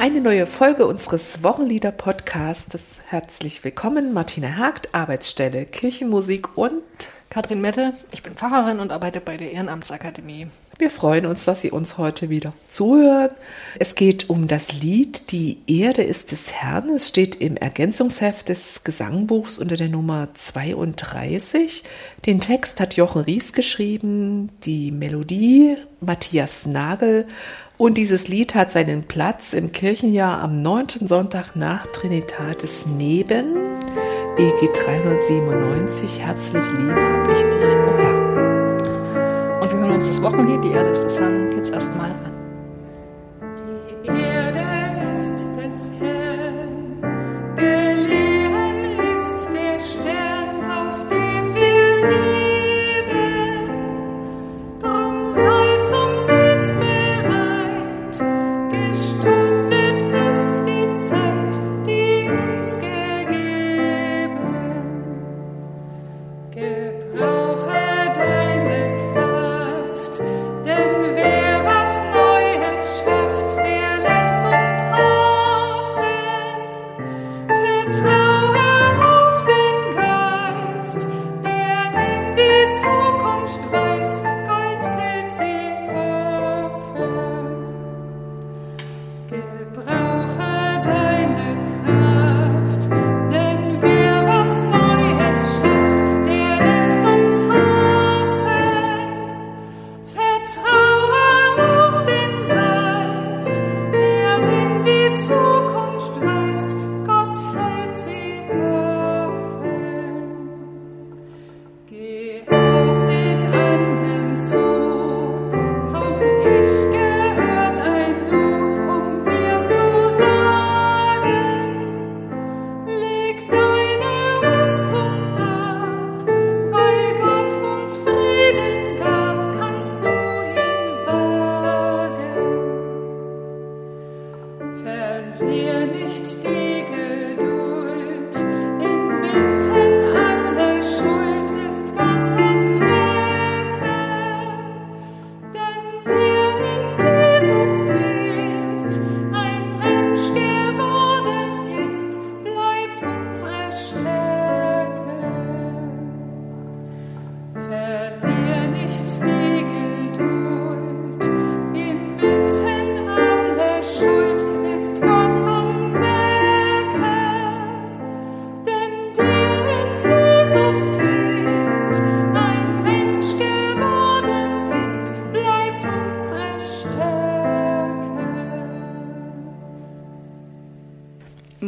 Eine neue Folge unseres Wochenlieder-Podcasts. Herzlich willkommen, Martina Hagt, Arbeitsstelle Kirchenmusik und Katrin Mette. Ich bin Pfarrerin und arbeite bei der Ehrenamtsakademie. Wir freuen uns, dass Sie uns heute wieder zuhören. Es geht um das Lied Die Erde ist des Herrn. Es steht im Ergänzungsheft des Gesangbuchs unter der Nummer 32. Den Text hat Jochen Ries geschrieben, die Melodie Matthias Nagel und dieses Lied hat seinen Platz im Kirchenjahr am 9. Sonntag nach Trinitatis neben EG 397. Herzlich lieb hab ich dich, o oh Herr. Und wir hören uns das Wochenlied, die Erde ist des Herrn, jetzt erstmal an.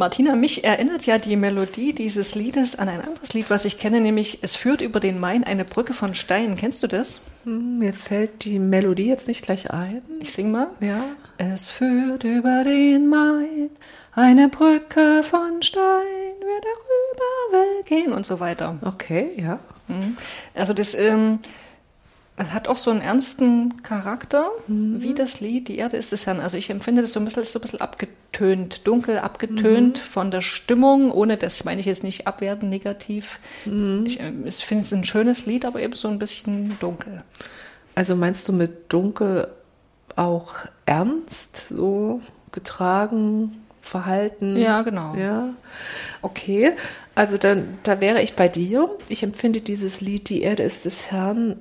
Martina, mich erinnert ja die Melodie dieses Liedes an ein anderes Lied, was ich kenne, nämlich Es führt über den Main eine Brücke von Stein. Kennst du das? Hm, mir fällt die Melodie jetzt nicht gleich ein. Ich sing mal. Ja. Es führt über den Main eine Brücke von Stein, wer darüber will gehen und so weiter. Okay, ja. Hm. Also das ähm, hat auch so einen ernsten Charakter, mhm. wie das Lied Die Erde ist des Herrn. Also ich empfinde das so ein bisschen, so ein bisschen abgetönt, dunkel abgetönt mhm. von der Stimmung, ohne das meine ich jetzt nicht abwerten, negativ. Mhm. Ich, äh, ich finde es ein schönes Lied, aber eben so ein bisschen dunkel. Also meinst du mit dunkel auch ernst, so getragen, verhalten? Ja, genau. Ja, okay. Also dann, da wäre ich bei dir. Ich empfinde dieses Lied Die Erde ist des Herrn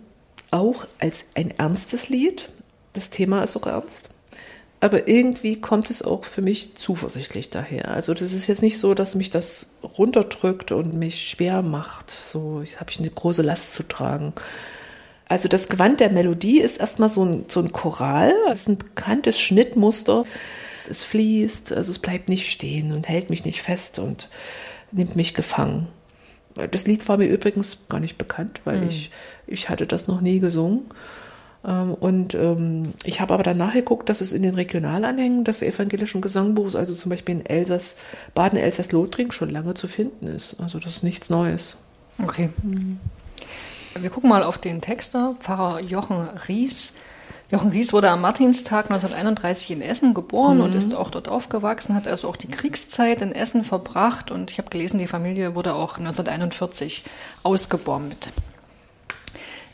auch als ein ernstes Lied. Das Thema ist auch ernst. Aber irgendwie kommt es auch für mich zuversichtlich daher. Also das ist jetzt nicht so, dass mich das runterdrückt und mich schwer macht. So habe ich eine große Last zu tragen. Also das Gewand der Melodie ist erstmal so ein, so ein Choral. Es ist ein bekanntes Schnittmuster. Es fließt, also es bleibt nicht stehen und hält mich nicht fest und nimmt mich gefangen. Das Lied war mir übrigens gar nicht bekannt, weil mhm. ich, ich hatte das noch nie gesungen. Ähm, und ähm, ich habe aber dann nachgeguckt, dass es in den Regionalanhängen des evangelischen Gesangbuchs, also zum Beispiel in Elsass, Baden, Elsass, Lothringen, schon lange zu finden ist. Also das ist nichts Neues. Okay. Mhm. Wir gucken mal auf den Texter, Pfarrer Jochen Ries. Jochen Ries wurde am Martinstag 1931 in Essen geboren mhm. und ist auch dort aufgewachsen, hat also auch die Kriegszeit in Essen verbracht und ich habe gelesen, die Familie wurde auch 1941 ausgebombt.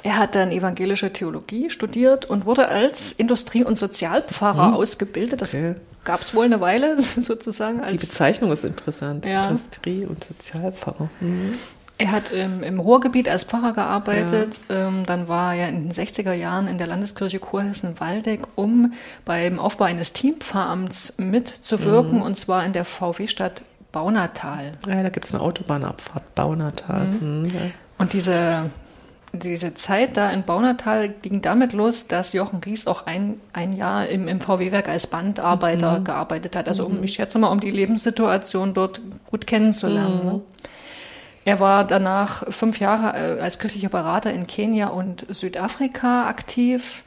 Er hat dann evangelische Theologie studiert und wurde als Industrie- und Sozialpfarrer Hm. ausgebildet. Das Okay. gab es wohl eine Weile sozusagen. Die Bezeichnung ist interessant. Ja. Industrie- und Sozialpfarrer. Mhm. Er hat ähm, im Ruhrgebiet als Pfarrer gearbeitet. Ähm, dann war er in den 60er Jahren in der Landeskirche Kurhessen-Waldeck, um beim Aufbau eines Teampfarramts mitzuwirken, und zwar in der VW-Stadt Baunatal. Ja, da gibt es eine Autobahnabfahrt, Baunatal. Mhm. ja. Und diese, diese Zeit da in Baunatal ging damit los, dass Jochen Ries auch ein, ein Jahr im, im VW-Werk als Bandarbeiter gearbeitet hat. Also um, ich schätze mal, um die Lebenssituation dort gut kennenzulernen. Ne? Er war danach fünf Jahre äh, als kirchlicher Berater in Kenia und Südafrika aktiv.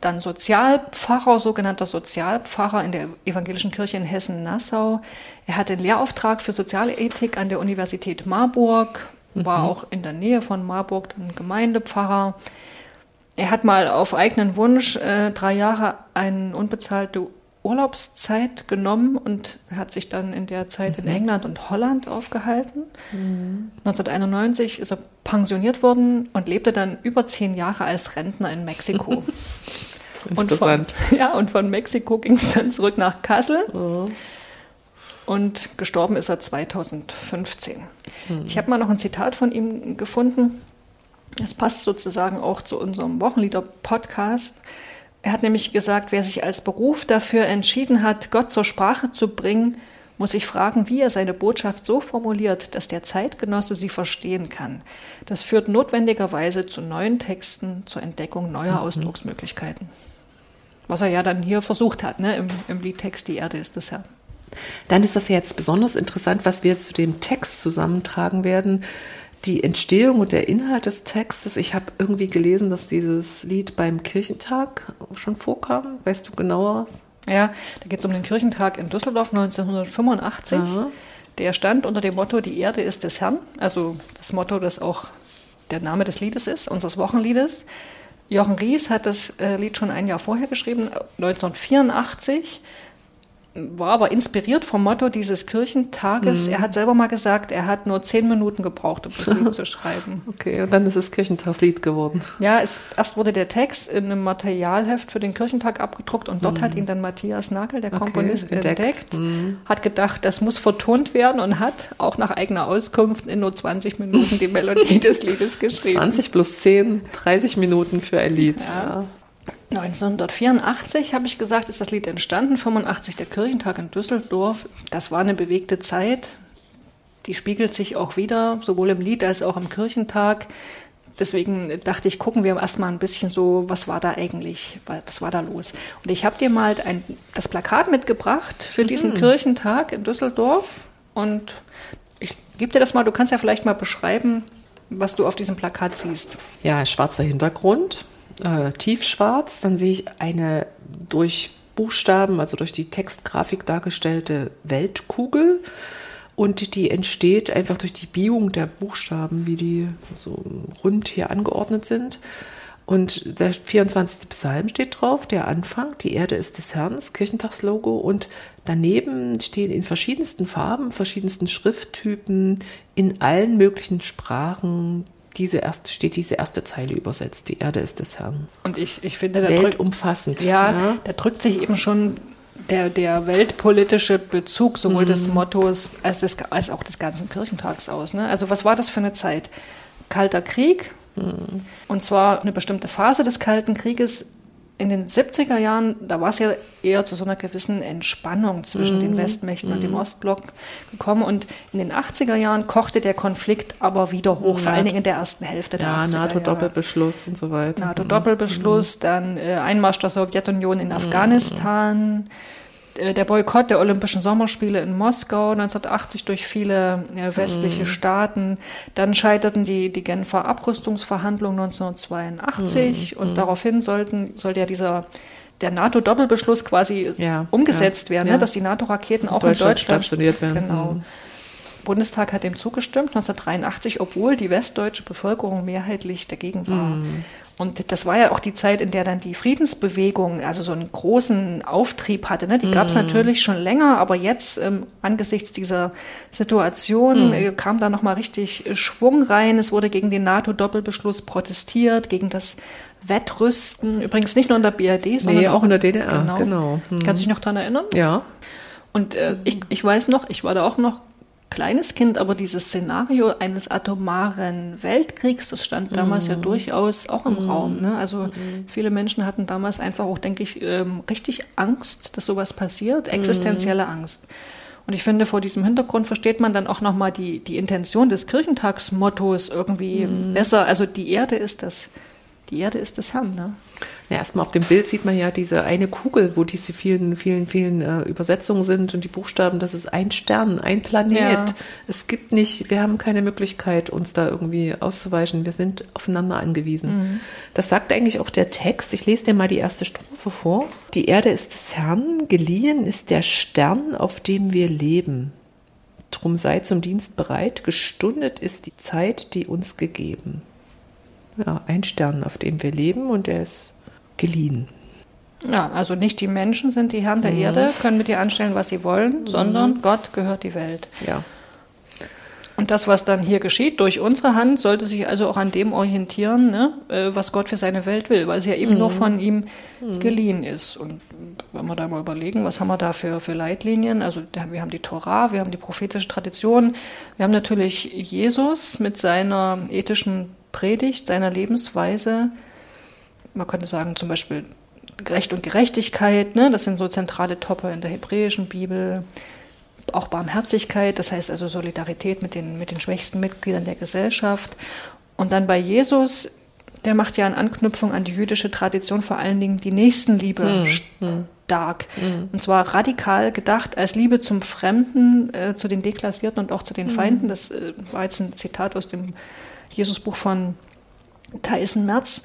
Dann Sozialpfarrer, sogenannter Sozialpfarrer in der evangelischen Kirche in Hessen-Nassau. Er hatte einen Lehrauftrag für Sozialethik an der Universität Marburg, war auch in der Nähe von Marburg dann Gemeindepfarrer. Er hat mal auf eigenen Wunsch äh, drei Jahre eine unbezahlte Urlaubszeit genommen und hat sich dann in der Zeit in England und Holland aufgehalten. 1991 ist er pensioniert worden und lebte dann über zehn Jahre als Rentner in Mexiko. Und von, Interessant. ja, und von Mexiko ging es dann zurück nach Kassel. Und gestorben ist er 2015. Ich habe mal noch ein Zitat von ihm gefunden. Das passt sozusagen auch zu unserem Wochenlieder-Podcast. Er hat nämlich gesagt, wer sich als Beruf dafür entschieden hat, Gott zur Sprache zu bringen, muss sich fragen, wie er seine Botschaft so formuliert, dass der Zeitgenosse sie verstehen kann. Das führt notwendigerweise zu neuen Texten, zur Entdeckung neuer Ausdrucksmöglichkeiten. Was er ja dann hier versucht hat, ne, im, im Liedtext Die Erde ist des Herrn. Dann ist das ja jetzt besonders interessant, was wir jetzt zu dem Text zusammentragen werden. Die Entstehung und der Inhalt des Textes. Ich habe irgendwie gelesen, dass dieses Lied beim Kirchentag schon vorkam. Weißt du genauer? Ja, da geht es um den Kirchentag in Düsseldorf 1985. Aha. Der stand unter dem Motto Die Erde ist des Herrn, also das Motto, das auch der Name des Liedes ist, unseres Wochenliedes. Jochen Ries hat das äh, Lied schon ein Jahr vorher geschrieben, 1984, war aber inspiriert vom Motto dieses Kirchentages. Er hat selber mal gesagt, er hat nur zehn Minuten gebraucht, um das Lied zu schreiben. Okay, und dann ist es Kirchentagslied geworden. Ja, es, erst wurde der Text in einem Materialheft für den Kirchentag abgedruckt und dort hat ihn dann Matthias Nagel, der Mhm. Okay, Komponist, entdeckt. Mhm. entdeckt, hat gedacht, das muss vertont werden und hat auch nach eigener Auskunft in nur 20 Minuten die Melodie des Liedes geschrieben. 20 plus 10, 30 Minuten für ein Lied. Ja. 1984 habe ich gesagt, ist das Lied entstanden, 85 der Kirchentag in Düsseldorf. Das war eine bewegte Zeit. Die spiegelt sich auch wieder, sowohl im Lied als auch im Kirchentag. Deswegen dachte ich, gucken wir erstmal ein bisschen so, was war da eigentlich, was war da los. Und ich habe dir mal ein, das Plakat mitgebracht für diesen Kirchentag in Düsseldorf. Und ich gebe dir das mal, du kannst ja vielleicht mal beschreiben, was du auf diesem Plakat siehst. Ja, schwarzer Hintergrund, äh, tiefschwarz. Dann sehe ich eine durch Buchstaben, also durch die Textgrafik dargestellte Weltkugel. Und die entsteht einfach durch die Biegung der Buchstaben, wie die so rund hier angeordnet sind. Und der 24. Psalm steht drauf, der Anfang, die Erde ist des Herrn, das Kirchentagslogo. Und daneben stehen in verschiedensten Farben, verschiedensten Schrifttypen, in allen möglichen Sprachen, diese erste, steht diese erste Zeile übersetzt, die Erde ist des Herrn. Und ich, ich finde, da drückt, Weltumfassend. ja, da drückt sich eben schon der, der weltpolitische Bezug sowohl des Mottos als, des, als auch des ganzen Kirchentags aus. Ne? Also was war das für eine Zeit? Kalter Krieg, und zwar eine bestimmte Phase des Kalten Krieges. In den 70er Jahren, da war es ja eher zu so einer gewissen Entspannung zwischen den Westmächten und dem Ostblock gekommen. Und in den 80er Jahren kochte der Konflikt aber wieder hoch, vor allen Dingen in der ersten Hälfte der Ja, 80er Jahre. NATO-Doppelbeschluss und so weiter. NATO-Doppelbeschluss, dann äh, Einmarsch der Sowjetunion in Afghanistan, der Boykott der Olympischen Sommerspiele in Moskau 1980 durch viele äh, westliche Staaten. Dann scheiterten die, die Genfer Abrüstungsverhandlungen 1982 und daraufhin sollten, sollte ja dieser der NATO-Doppelbeschluss quasi Ja, umgesetzt ja, werden, ja. ne, dass die NATO-Raketen auch Deutschland in Deutschland stationiert werden. Genau. Mhm. Bundestag hat dem zugestimmt, 1983, obwohl die westdeutsche Bevölkerung mehrheitlich dagegen war. Und das war ja auch die Zeit, in der dann die Friedensbewegung also so einen großen Auftrieb hatte. Ne? Die gab es mm. natürlich schon länger, aber jetzt ähm, angesichts dieser Situation mm. äh, kam da nochmal richtig äh, Schwung rein. Es wurde gegen den NATO-Doppelbeschluss protestiert, gegen das Wettrüsten. Übrigens nicht nur in der BRD, sondern nee, auch, in der DDR. Genau. genau. Hm. Kannst du dich noch daran erinnern? Ja. Und äh, ich, ich weiß noch, ich war da auch noch kleines Kind, aber dieses Szenario eines atomaren Weltkriegs, das stand damals mm. ja mhm. durchaus auch im mm. Raum. Ne? Also mm. viele Menschen hatten damals einfach auch, denke ich, ähm, richtig Angst, dass sowas passiert, existenzielle mhm. Angst. Und ich finde, vor diesem Hintergrund versteht man dann auch nochmal die, die Intention des Kirchentagsmottos irgendwie mhm. besser. Also die Erde ist das die Erde ist des Herrn. Ne? Ja, erstmal auf dem Bild sieht man ja diese eine Kugel, wo diese vielen, vielen, vielen äh, Übersetzungen sind und die Buchstaben, das ist ein Stern, ein Planet. Ja. Es gibt nicht, wir haben keine Möglichkeit, uns da irgendwie auszuweichen. Wir sind aufeinander angewiesen. Mhm. Das sagt eigentlich auch der Text. Ich lese dir mal die erste Strophe vor. Die Erde ist des Herrn, geliehen ist der Stern, auf dem wir leben. Drum sei zum Dienst bereit, gestundet ist die Zeit, die uns gegeben ja, ein Stern, auf dem wir leben und der ist geliehen. Ja, also nicht die Menschen sind die Herren der mhm. Erde, können mit dir anstellen, was sie wollen, mhm. sondern Gott gehört die Welt. Ja. Und das, was dann hier geschieht durch unsere Hand, sollte sich also auch an dem orientieren, ne, äh, was Gott für seine Welt will, weil sie ja eben mhm. nur von ihm mhm. geliehen ist. Und wenn wir da mal überlegen, was haben wir da für, für Leitlinien? Also wir haben die Torah, wir haben die prophetische Tradition, wir haben natürlich Jesus mit seiner ethischen Predigt, seiner Lebensweise. Man könnte sagen, zum Beispiel Recht und Gerechtigkeit, ne? das sind so zentrale Topper in der hebräischen Bibel. Auch Barmherzigkeit, das heißt also Solidarität mit den, mit den schwächsten Mitgliedern der Gesellschaft. Und dann bei Jesus, der macht ja in Anknüpfung an die jüdische Tradition vor allen Dingen die Nächstenliebe hm, stark. Hm. Und zwar radikal gedacht als Liebe zum Fremden, äh, zu den Deklassierten und auch zu den hm. Feinden. Das äh, war jetzt ein Zitat aus dem Jesusbuch von Thyssen Merz.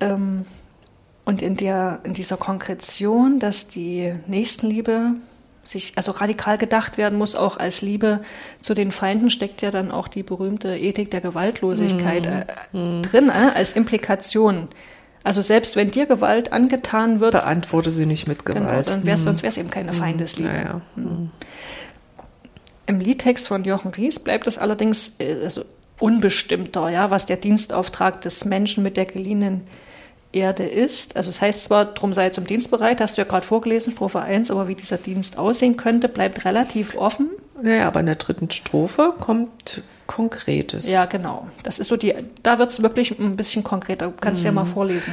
Ähm, und in, der, in dieser Konkretion, dass die Nächstenliebe sich also radikal gedacht werden muss, auch als Liebe zu den Feinden, steckt ja dann auch die berühmte Ethik der Gewaltlosigkeit mm. äh, drin, äh, als Implikation. Also selbst wenn dir Gewalt angetan wird. Beantworte sie nicht mit genau, Gewalt. Genau, dann wär's, mm. sonst wäre es eben keine mhm. Feindesliebe. Ja, ja. Mm. Im Liedtext von Jochen Ries bleibt es allerdings, äh, also unbestimmter, ja, was der Dienstauftrag des Menschen mit der geliehenen Erde ist. Also es heißt zwar, drum sei zum Dienst bereit, hast du ja gerade vorgelesen, Strophe 1, aber wie dieser Dienst aussehen könnte, bleibt relativ offen. Naja, aber in der dritten Strophe kommt Konkretes. Ja, genau. Das ist so die, da wird es wirklich ein bisschen konkreter. Du kannst mhm. ja mal mhm. vorlesen.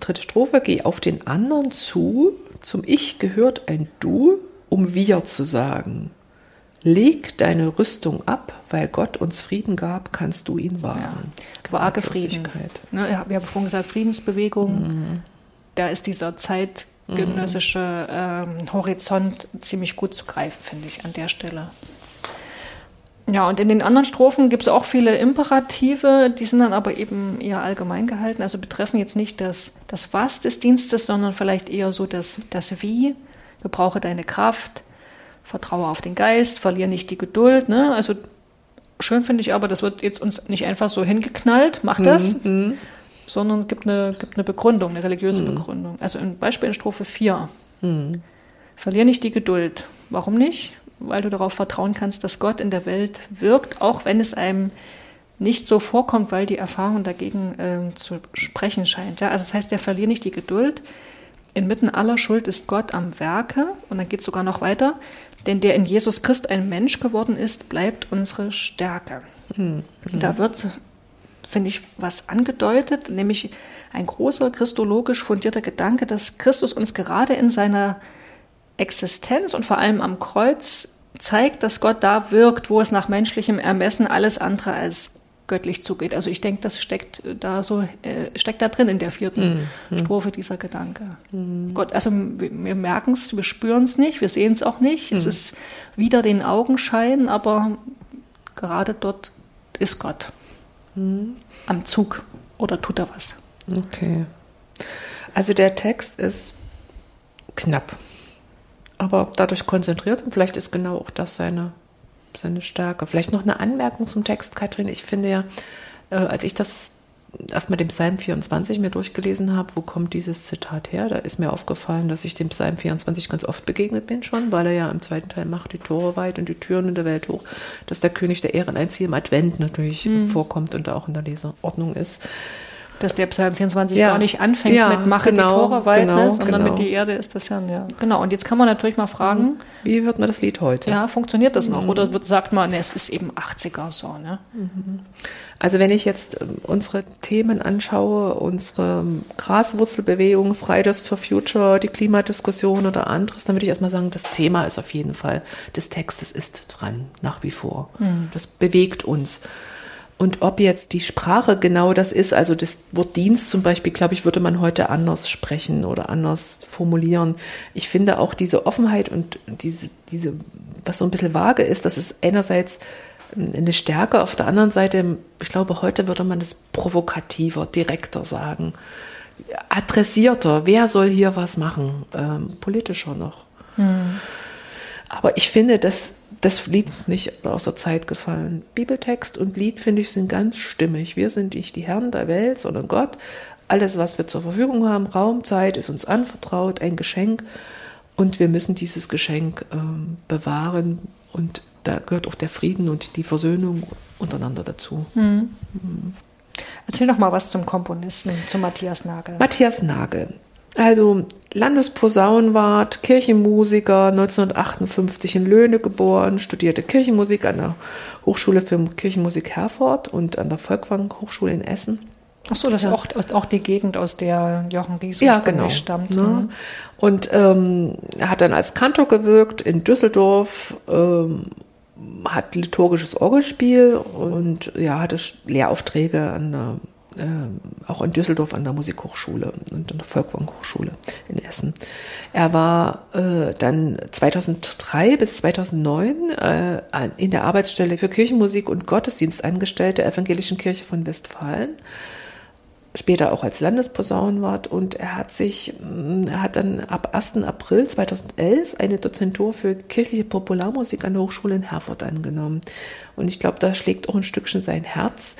Dritte Strophe, geh auf den anderen zu, zum Ich gehört ein Du, um wir zu sagen. Leg deine Rüstung ab, weil Gott uns Frieden gab, kannst du ihn wahren. Ja, vage Frieden. Ne, ja, wir haben schon gesagt, Friedensbewegung. Mhm. Da ist dieser zeitgenössische ähm, Horizont ziemlich gut zu greifen, finde ich, an der Stelle. Ja, und in den anderen Strophen gibt es auch viele Imperative, die sind dann aber eben eher allgemein gehalten, also betreffen jetzt nicht das, das Was des Dienstes, sondern vielleicht eher so das, das Wie. Gebrauche deine Kraft, vertraue auf den Geist, verliere nicht die Geduld. Ne? Also schön finde ich aber, das wird jetzt uns nicht einfach so hingeknallt, mach das, mhm. mhm. sondern gibt eine, gibt eine Begründung, eine religiöse mhm. Begründung. Also ein Beispiel in Strophe 4. Mhm. Verliere nicht die Geduld. Warum nicht? Weil du darauf vertrauen kannst, dass Gott in der Welt wirkt, auch wenn es einem nicht so vorkommt, weil die Erfahrung dagegen äh, zu sprechen scheint. Ja? Also das heißt, der verliere nicht die Geduld. Inmitten aller Schuld ist Gott am Werke. Und dann geht es sogar noch weiter. Denn der in Jesus Christ ein Mensch geworden ist, bleibt unsere Stärke. Mhm. Da wird, finde ich, was angedeutet, nämlich ein großer christologisch fundierter Gedanke, dass Christus uns gerade in seiner Existenz und vor allem am Kreuz zeigt, dass Gott da wirkt, wo es nach menschlichem Ermessen alles andere als göttlich zugeht. Also ich denke, das steckt da so, äh, steckt da drin in der vierten mhm. Strophe dieser Gedanke. Mhm. Gott, also wir, wir merken es, wir spüren es nicht, wir sehen es auch nicht. Mhm. Es ist wieder den Augenschein, aber gerade dort ist Gott mhm. am Zug oder tut er was. Okay. Also der Text ist knapp, aber dadurch konzentriert und vielleicht ist genau auch das seine seine Stärke. Vielleicht noch eine Anmerkung zum Text, Katrin. Ich finde ja, äh, als ich das erstmal den Psalm 24 mir durchgelesen habe, wo kommt dieses Zitat her, da ist mir aufgefallen, dass ich dem Psalm 24 ganz oft begegnet bin schon, weil er ja im zweiten Teil macht die Tore weit und die Türen in der Welt hoch, dass der König der Ehren ein Ziel im Advent natürlich mhm. vorkommt und da auch in der Leseordnung ist. Dass der Psalm 24 ja. gar nicht anfängt ja, mit Mache genau, die Tore weit, genau, ne, sondern genau. mit die Erde ist das ja, ja. Genau, und jetzt kann man natürlich mal fragen. Mhm. Wie hört man das Lied heute? Ja, funktioniert das noch? Mhm. Oder wird, sagt man, ne, es ist eben 80er so, ne? Mhm. Also wenn ich jetzt ähm, unsere Themen anschaue, unsere ähm, Graswurzelbewegung, Fridays for Future, die Klimadiskussion oder anderes, dann würde ich erstmal sagen, das Thema ist auf jeden Fall des Textes ist dran, nach wie vor. Mhm. Das bewegt uns. Und ob jetzt die Sprache genau das ist, also das Wort Dienst zum Beispiel, glaube ich, würde man heute anders sprechen oder anders formulieren. Ich finde auch diese Offenheit und diese, diese, was so ein bisschen vage ist, das ist einerseits eine Stärke, auf der anderen Seite, ich glaube, heute würde man es provokativer, direkter sagen, adressierter. Wer soll hier was machen? Ähm, politischer noch. Hm. Aber ich finde, dass das Lied ist nicht aus der Zeit gefallen. Bibeltext und Lied, finde ich, sind ganz stimmig. Wir sind nicht die Herren der Welt, sondern Gott. Alles, was wir zur Verfügung haben, Raum, Zeit, ist uns anvertraut, ein Geschenk. Und wir müssen dieses Geschenk ähm, bewahren. Und da gehört auch der Frieden und die Versöhnung untereinander dazu. Mhm. Mhm. Erzähl doch mal was zum Komponisten, zu Matthias Nagel. Matthias Nagel also Landesposaunenwart, Kirchenmusiker, 1958 in Löhne geboren, studierte Kirchenmusik an der Hochschule für Kirchenmusik Herford und an der Volkwang Hochschule in Essen. Ach so, das ja. ist auch, auch die Gegend, aus der Jochen Ries ja, genau. stammt. Ne? Mhm. Und ähm, er hat dann als Kantor gewirkt in Düsseldorf, ähm, hat liturgisches Orgelspiel und ja, hatte Lehraufträge an der äh, auch in Düsseldorf an der Musikhochschule und an der Volkwang Hochschule in Essen. Er war äh, dann 2003 bis 2009 äh, in der Arbeitsstelle für Kirchenmusik und Gottesdienst angestellt der Evangelischen Kirche von Westfalen später auch als Landesposaunenwart und er hat sich, mm, er hat dann ab 1. April 2011 eine Dozentur für kirchliche Popularmusik an der Hochschule in Herford angenommen. Und ich glaube, da schlägt auch ein Stückchen sein Herz.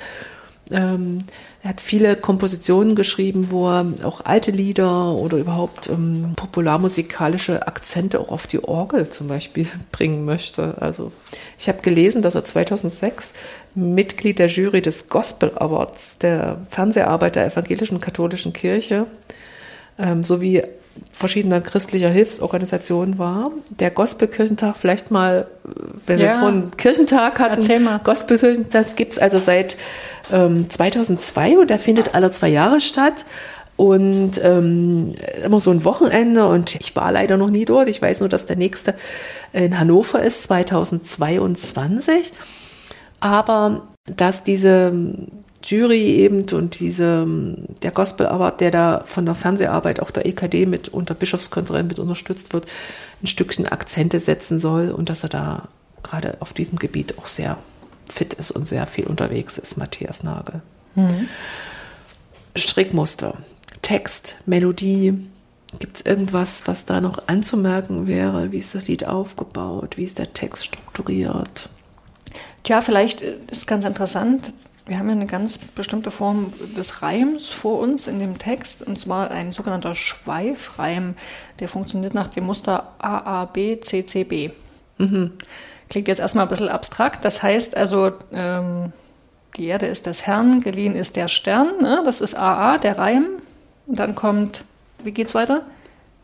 Ähm, er hat viele Kompositionen geschrieben, wo er auch alte Lieder oder überhaupt ähm, popularmusikalische Akzente auch auf die Orgel zum Beispiel bringen möchte. Also ich habe gelesen, dass er 2006 Mitglied der Jury des Gospel Awards der Fernseharbeit der evangelischen katholischen Kirche ähm, sowie verschiedener christlicher Hilfsorganisationen war. Der Gospelkirchentag, vielleicht mal, wenn ja. wir vorhin Kirchentag hatten, Gospelkirchentag gibt es also seit ähm, 2002 und der findet alle zwei Jahre statt. Und ähm, immer so ein Wochenende und ich war leider noch nie dort. Ich weiß nur, dass der nächste in Hannover ist, 2022. Aber dass diese Jury eben und diese, der Gospel Award, der da von der Fernseharbeit, auch der EKD mit unter Bischofskonferenz mit unterstützt wird, ein Stückchen Akzente setzen soll und dass er da gerade auf diesem Gebiet auch sehr fit ist und sehr viel unterwegs ist, Matthias Nagel. Mhm. Strickmuster, Text, Melodie. Gibt es irgendwas, was da noch anzumerken wäre? Wie ist das Lied aufgebaut? Wie ist der Text strukturiert? Tja, vielleicht ist ganz interessant, wir haben ja eine ganz bestimmte Form des Reims vor uns in dem Text, und zwar ein sogenannter Schweifreim, der funktioniert nach dem Muster AABCCB. Mhm. Klingt jetzt erstmal ein bisschen abstrakt, das heißt also, ähm, die Erde ist des Herrn, geliehen ist der Stern, ne? das ist AA, der Reim, und dann kommt, wie geht's weiter?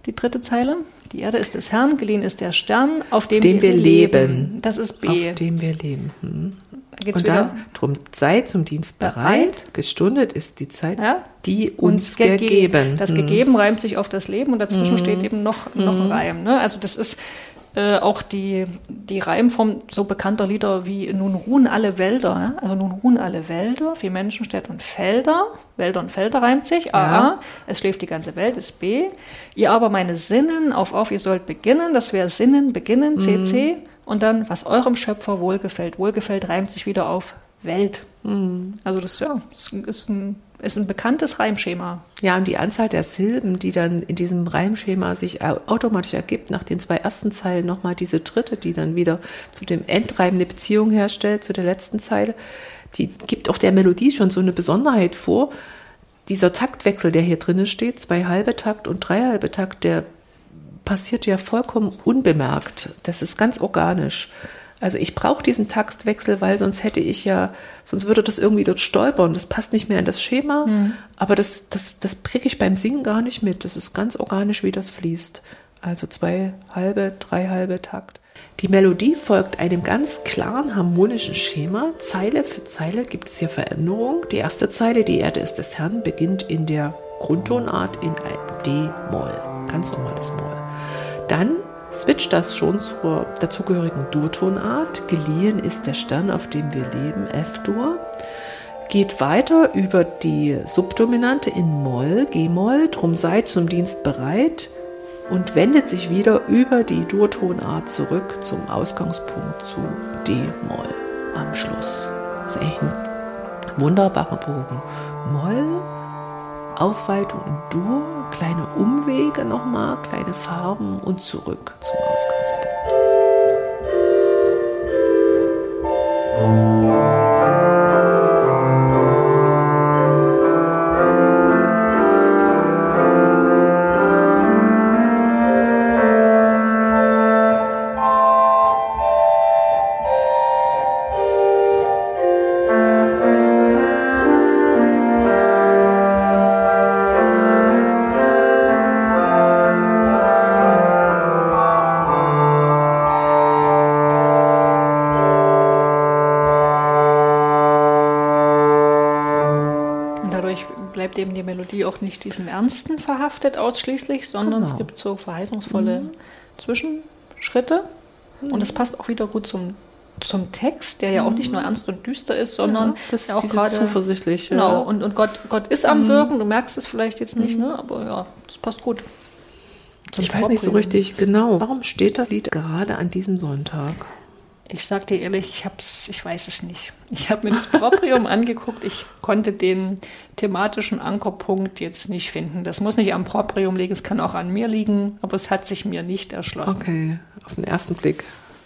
Die dritte Zeile. Die Erde ist des Herrn, geliehen ist der Stern, auf dem, dem wir, wir leben. leben. Das ist B. Auf dem wir leben. Hm. Geht's und wieder? dann, drum sei zum Dienst bereit, bereit. gestundet ist die Zeit, ja? die uns, uns gegeben. gegeben. Das gegeben reimt sich auf das Leben und dazwischen hm. steht eben noch, noch ein hm. Reim. Ne? Also das ist äh, auch die, die Reimform so bekannter Lieder wie Nun ruhen alle Wälder, also nun ruhen alle Wälder, wie Menschen, Städte und Felder. Wälder und Felder reimt sich, A, ja. es schläft die ganze Welt, ist B. Ihr aber meine Sinnen, auf, auf, ihr sollt beginnen, das wäre Sinnen, beginnen, C, C. Mhm. Und dann, was eurem Schöpfer wohlgefällt. Wohlgefällt reimt sich wieder auf Welt. Mhm. Also das ja, ist ein, ist ein bekanntes Reimschema. Ja, und die Anzahl der Silben, die dann in diesem Reimschema sich automatisch ergibt, nach den zwei ersten Zeilen nochmal diese dritte, die dann wieder zu dem Endreim eine Beziehung herstellt, zu der letzten Zeile, die gibt auch der Melodie schon so eine Besonderheit vor. Dieser Taktwechsel, der hier drin steht, zwei halbe Takt und drei halbe Takt, der passiert ja vollkommen unbemerkt. Das ist ganz organisch. Also ich brauche diesen Taktwechsel, weil sonst hätte ich ja, sonst würde das irgendwie dort stolpern. Das passt nicht mehr in das Schema, mhm. aber das, das, das kriege ich beim Singen gar nicht mit. Das ist ganz organisch, wie das fließt. Also zwei halbe, drei halbe Takt. Die Melodie folgt einem ganz klaren harmonischen Schema. Zeile für Zeile gibt es hier Veränderungen. Die erste Zeile, die Erde ist des Herrn, beginnt in der Grundtonart in D-Moll. Ganz normales Moll. Dann switcht das schon zur dazugehörigen Durtonart. Geliehen ist der Stern, auf dem wir leben, F-Dur. Geht weiter über die Subdominante in Moll, G-Moll, drum seid zum Dienst bereit und wendet sich wieder über die Durtonart zurück zum Ausgangspunkt zu D-Moll am Schluss. Das ist ein wunderbarer Bogen. Moll, Aufweitung in Dur, kleine Umwege nochmal, kleine Farben und zurück zum Ausgangspunkt. die auch nicht diesem Ernsten verhaftet ausschließlich, sondern genau. es gibt so verheißungsvolle mhm. Zwischenschritte. Mhm. Und es passt auch wieder gut zum, zum Text, der ja auch nicht nur mhm. ernst und düster ist, sondern ja, das ja auch gerade zuversichtlich. Genau, ja. und, und Gott, Gott ist am mhm. Wirken, du merkst es vielleicht jetzt nicht, mhm. ne? aber ja, das passt gut. Ich weiß nicht so richtig genau, warum steht das Lied gerade an diesem Sonntag? Ich sag dir ehrlich, ich hab's, ich weiß es nicht. Ich habe mir das Proprium angeguckt. Ich konnte den thematischen Ankerpunkt jetzt nicht finden. Das muss nicht am Proprium liegen, es kann auch an mir liegen, aber es hat sich mir nicht erschlossen. Okay, auf den ersten Blick.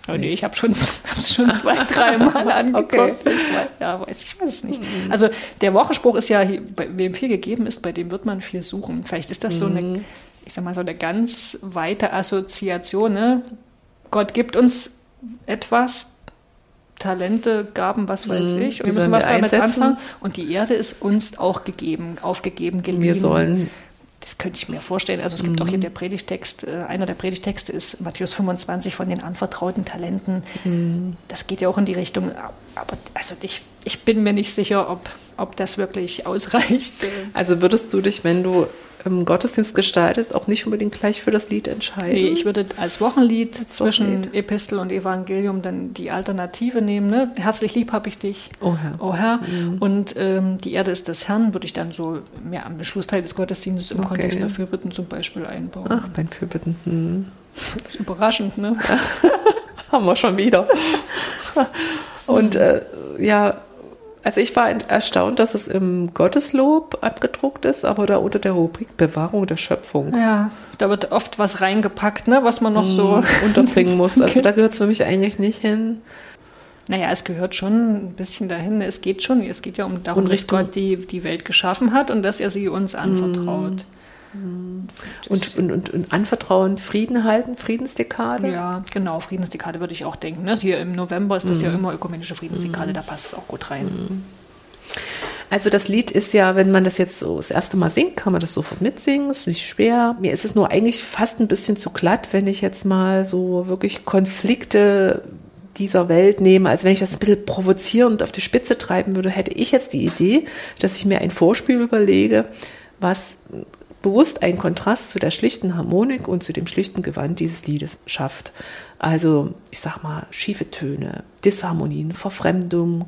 Oh, nee, ich habe schon, hab's schon zwei, drei Mal angeguckt. Okay. Ich weiß, ja, weiß, ich weiß es nicht. Mhm. Also der Wochenspruch ist ja, wem viel gegeben ist, bei dem wird man viel suchen. Vielleicht ist das mhm. so eine, mhm. ich sag mal, so eine ganz weite Assoziation. Ne? Gott gibt uns etwas, Talente, Gaben, was weiß mhm, ich. Und wir müssen was damit einsetzen? anfangen. Und die Erde ist uns auch gegeben, aufgegeben, geliehen. Wir sollen. Das könnte ich mir vorstellen. Also es gibt mhm. auch hier der Predigtext, äh, einer der Predigtexte ist Matthäus 25 von den anvertrauten Talenten. Mhm. Das geht ja auch in die Richtung. Aber also ich, ich bin mir nicht sicher, ob, ob das wirklich ausreicht. Also würdest du dich, wenn du im Gottesdienst gestaltest, auch nicht unbedingt gleich für das Lied entscheiden? Nee, ich würde als Wochenlied als zwischen Wochenlied. Epistel und Evangelium dann die Alternative nehmen. Ne? Herzlich lieb habe ich dich, oh Herr. Oh Herr. Mhm. Und ähm, die Erde ist des Herrn, würde ich dann so mehr am Schlussteil des Gottesdienstes im okay. Kontext der Fürbitten zum Beispiel einbauen. Ach, beim Fürbitten. Hm. überraschend, ne? Haben wir schon wieder. Und äh, ja, also ich war erstaunt, dass es im Gotteslob abgedruckt ist, aber da unter der Rubrik Bewahrung der Schöpfung. Ja, da wird oft was reingepackt, ne, was man noch so mm, unterbringen muss. Also da gehört es für mich eigentlich nicht hin. Naja, es gehört schon ein bisschen dahin. Es geht schon, es geht ja um darum, dass Gott die, die Welt geschaffen hat und dass er sie uns anvertraut. Mm. Und, und, und, und, anvertrauen, Frieden halten, Friedensdekade? Ja, genau, Friedensdekade würde ich auch denken. Ne? Hier im November ist das mhm. ja immer ökumenische Friedensdekade, mhm. da passt es auch gut rein. Mhm. Also das Lied ist ja, wenn man das jetzt so das erste Mal singt, kann man das sofort mitsingen, ist nicht schwer. Mir ist es nur eigentlich fast ein bisschen zu glatt, wenn ich jetzt mal so wirklich Konflikte dieser Welt nehme. Also wenn ich das ein bisschen provozierend auf die Spitze treiben würde, hätte ich jetzt die Idee, dass ich mir ein Vorspiel überlege, was bewusst einen Kontrast zu der schlichten Harmonik und zu dem schlichten Gewand dieses Liedes schafft. Also, ich sag mal, schiefe Töne, Disharmonien, Verfremdung.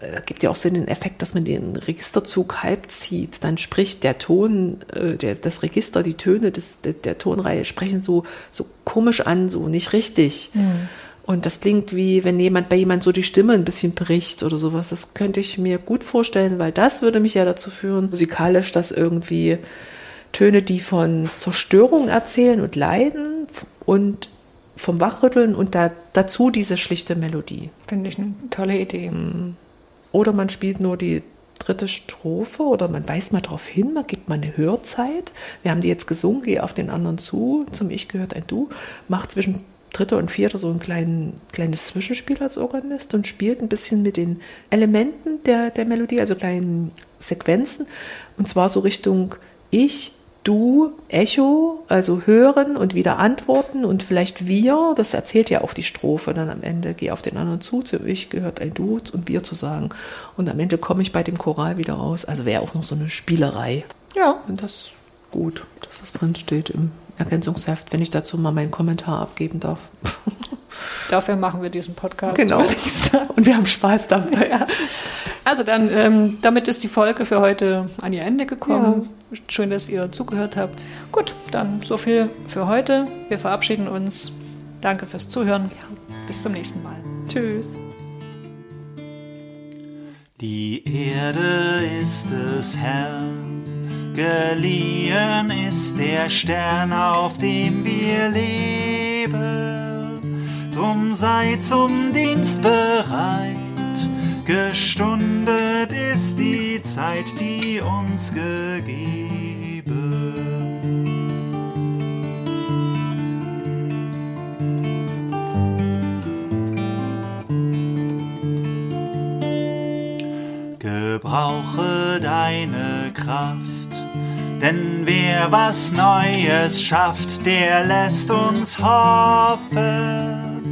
Es äh, gibt ja auch so den Effekt, dass man den Registerzug halb zieht. Dann spricht der Ton, äh, der, das Register, die Töne des, der, der Tonreihe sprechen so, so komisch an, so nicht richtig. Mhm. Und das klingt wie, wenn jemand bei jemand so die Stimme ein bisschen bricht oder sowas. Das könnte ich mir gut vorstellen, weil das würde mich ja dazu führen, musikalisch das irgendwie Töne, die von Zerstörung erzählen und Leiden und vom Wachrütteln und da, dazu diese schlichte Melodie. Finde ich eine tolle Idee. Mhm. oder man spielt nur die dritte Strophe oder man weist mal darauf hin, man gibt mal eine Hörzeit. Wir haben die jetzt gesungen, geh auf den anderen zu, zum Ich gehört ein Du, macht zwischen dritte und vierte so ein klein, kleines Zwischenspiel als Organist und spielt ein bisschen mit den Elementen der, der Melodie, also kleinen Sequenzen. Und zwar so Richtung Ich, Du, Echo, also hören und wieder antworten und vielleicht wir, das erzählt ja auch die Strophe dann am Ende, geh auf den anderen zu, zu ich gehört ein Du und wir zu sagen. Und am Ende komme ich bei dem Choral wieder raus. Also wäre auch noch so eine Spielerei. Ja. Und das gut, dass das drin steht im Ergänzungsheft, wenn ich dazu mal meinen Kommentar abgeben darf. Dafür machen wir diesen Podcast. Genau. Und wir haben Spaß dabei. Ja. Also dann, ähm, damit ist die Folge für heute an ihr Ende gekommen. Ja. Schön, dass ihr zugehört habt. Gut, dann so viel für heute. Wir verabschieden uns. Danke fürs Zuhören. Bis zum nächsten Mal. Tschüss. Die Erde ist des Herrn Geliehen ist der Stern, auf dem wir leben. Drum sei zum Dienst bereit. Gestundet ist die Zeit, die uns gegeben. Gebrauche deine Kraft denn wer was Neues schafft, der lässt uns hoffen.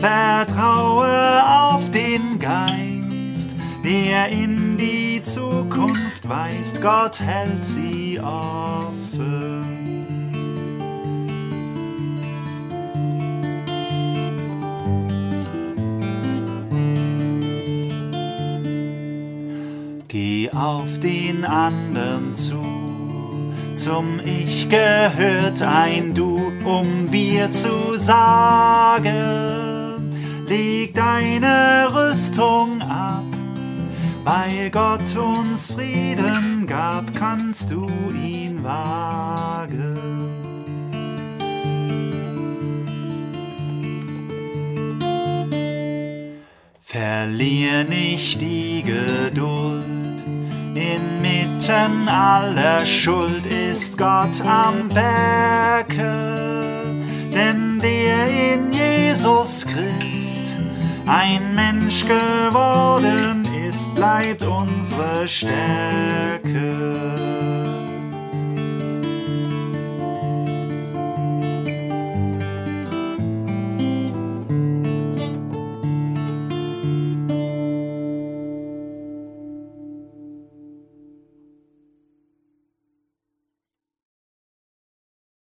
Vertraue auf den Geist, der in die Zukunft weist. Gott hält sie offen. Geh auf den anderen zu zum Ich gehört ein Du, um wir zu sagen. Leg deine Rüstung ab, weil Gott uns Frieden gab, kannst du ihn wagen. Verlier nicht die Geduld Inmitten aller Schuld ist Gott am Werke, denn der in Jesus Christ ein Mensch geworden ist, bleibt unsere Stärke.